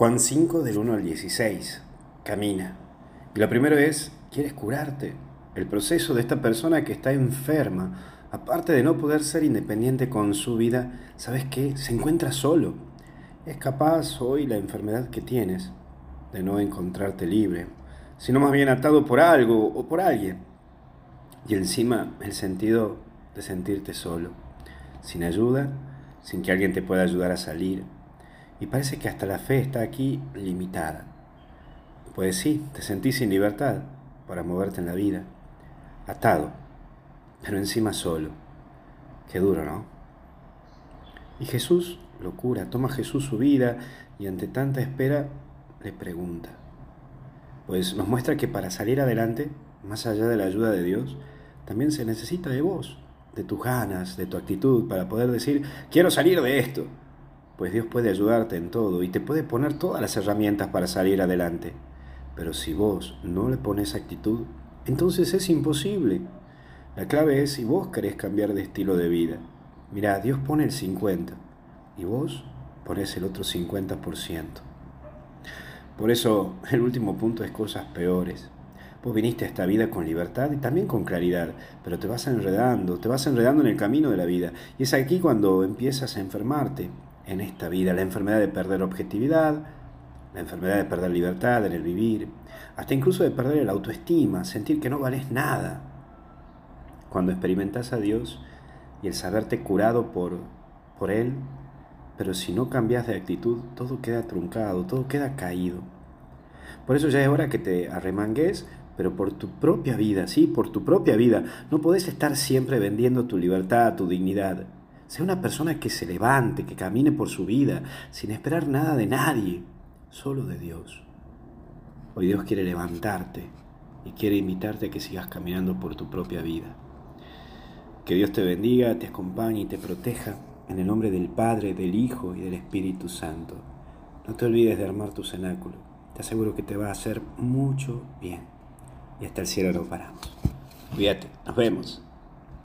Juan 5 del 1 al 16. Camina. Y lo primero es, ¿quieres curarte? El proceso de esta persona que está enferma, aparte de no poder ser independiente con su vida, ¿sabes qué? Se encuentra solo. Es capaz hoy la enfermedad que tienes de no encontrarte libre, sino más bien atado por algo o por alguien. Y encima el sentido de sentirte solo, sin ayuda, sin que alguien te pueda ayudar a salir y parece que hasta la fe está aquí limitada. Pues sí, te sentís sin libertad para moverte en la vida, atado, pero encima solo. Qué duro, ¿no? Y Jesús lo cura, toma Jesús su vida y ante tanta espera le pregunta. Pues nos muestra que para salir adelante, más allá de la ayuda de Dios, también se necesita de vos, de tus ganas, de tu actitud, para poder decir, quiero salir de esto, pues Dios puede ayudarte en todo y te puede poner todas las herramientas para salir adelante. Pero si vos no le pones actitud, entonces es imposible. La clave es si vos querés cambiar de estilo de vida. Mirá, Dios pone el 50 y vos pones el otro 50%. Por eso el último punto es cosas peores. Vos viniste a esta vida con libertad y también con claridad, pero te vas enredando, te vas enredando en el camino de la vida. Y es aquí cuando empiezas a enfermarte, en esta vida, la enfermedad de perder objetividad, la enfermedad de perder libertad en el vivir, hasta incluso de perder el autoestima, sentir que no vales nada. Cuando experimentas a Dios y el saberte curado por, por Él, pero si no cambias de actitud, todo queda truncado, todo queda caído. Por eso ya es hora que te arremangues, pero por tu propia vida, sí, por tu propia vida. No podés estar siempre vendiendo tu libertad, tu dignidad. Sea una persona que se levante, que camine por su vida, sin esperar nada de nadie, solo de Dios. Hoy Dios quiere levantarte y quiere invitarte a que sigas caminando por tu propia vida. Que Dios te bendiga, te acompañe y te proteja en el nombre del Padre, del Hijo y del Espíritu Santo. No te olvides de armar tu cenáculo. Te aseguro que te va a hacer mucho bien. Y hasta el cielo nos paramos. Cuídate. Nos vemos.